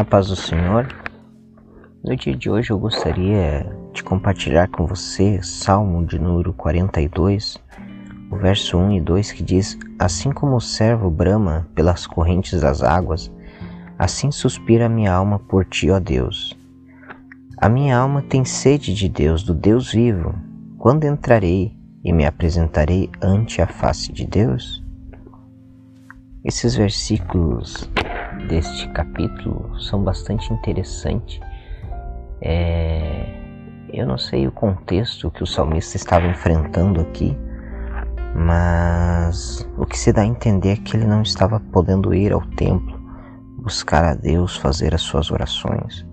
A paz do Senhor. No dia de hoje eu gostaria de compartilhar com você Salmo de número 42, o verso 1 e 2 que diz: Assim como o servo brama pelas correntes das águas, assim suspira a minha alma por ti, ó Deus. A minha alma tem sede de Deus, do Deus vivo. Quando entrarei e me apresentarei ante a face de Deus? Esses versículos deste capítulo são bastante interessantes. É, eu não sei o contexto que o salmista estava enfrentando aqui, mas o que se dá a entender é que ele não estava podendo ir ao templo, buscar a Deus, fazer as suas orações.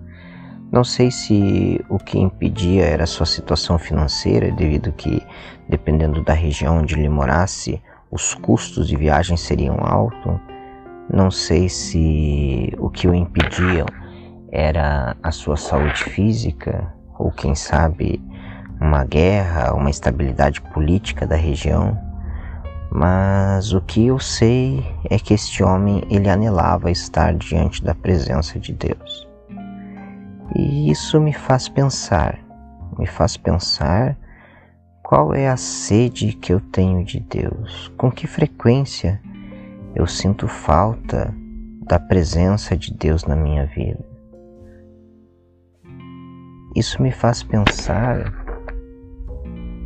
Não sei se o que impedia era a sua situação financeira, devido que, dependendo da região onde ele morasse, os custos de viagem seriam altos. Não sei se o que o impediam era a sua saúde física, ou quem sabe uma guerra, uma estabilidade política da região. Mas o que eu sei é que este homem ele anelava estar diante da presença de Deus. E isso me faz pensar, me faz pensar qual é a sede que eu tenho de Deus, com que frequência eu sinto falta da presença de Deus na minha vida. Isso me faz pensar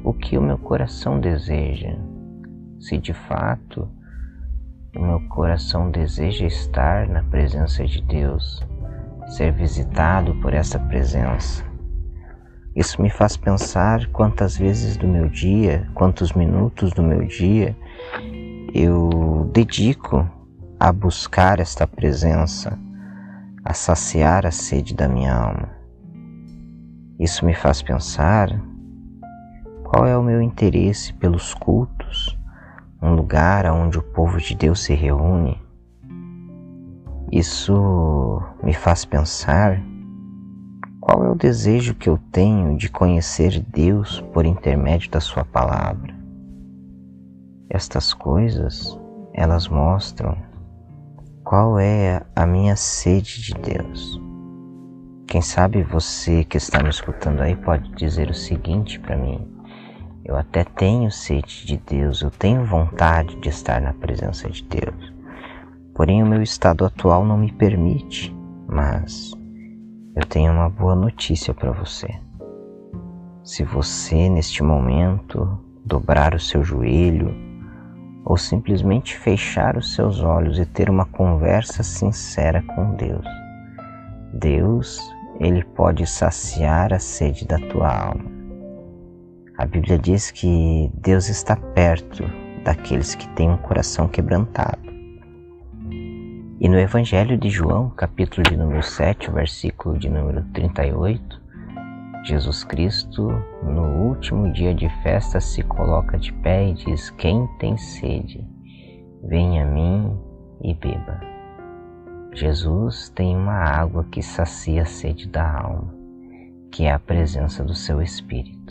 o que o meu coração deseja, se de fato o meu coração deseja estar na presença de Deus ser visitado por essa presença. Isso me faz pensar quantas vezes do meu dia, quantos minutos do meu dia eu dedico a buscar esta presença, a saciar a sede da minha alma. Isso me faz pensar qual é o meu interesse pelos cultos, um lugar onde o povo de Deus se reúne isso me faz pensar qual é o desejo que eu tenho de conhecer Deus por intermédio da Sua palavra. Estas coisas, elas mostram qual é a minha sede de Deus. Quem sabe você que está me escutando aí pode dizer o seguinte para mim: eu até tenho sede de Deus, eu tenho vontade de estar na presença de Deus. Porém, o meu estado atual não me permite, mas eu tenho uma boa notícia para você. Se você, neste momento, dobrar o seu joelho ou simplesmente fechar os seus olhos e ter uma conversa sincera com Deus, Deus, ele pode saciar a sede da tua alma. A Bíblia diz que Deus está perto daqueles que têm um coração quebrantado. E no Evangelho de João, capítulo de número 7, versículo de número 38, Jesus Cristo, no último dia de festa, se coloca de pé e diz: Quem tem sede, venha a mim e beba. Jesus tem uma água que sacia a sede da alma, que é a presença do seu Espírito.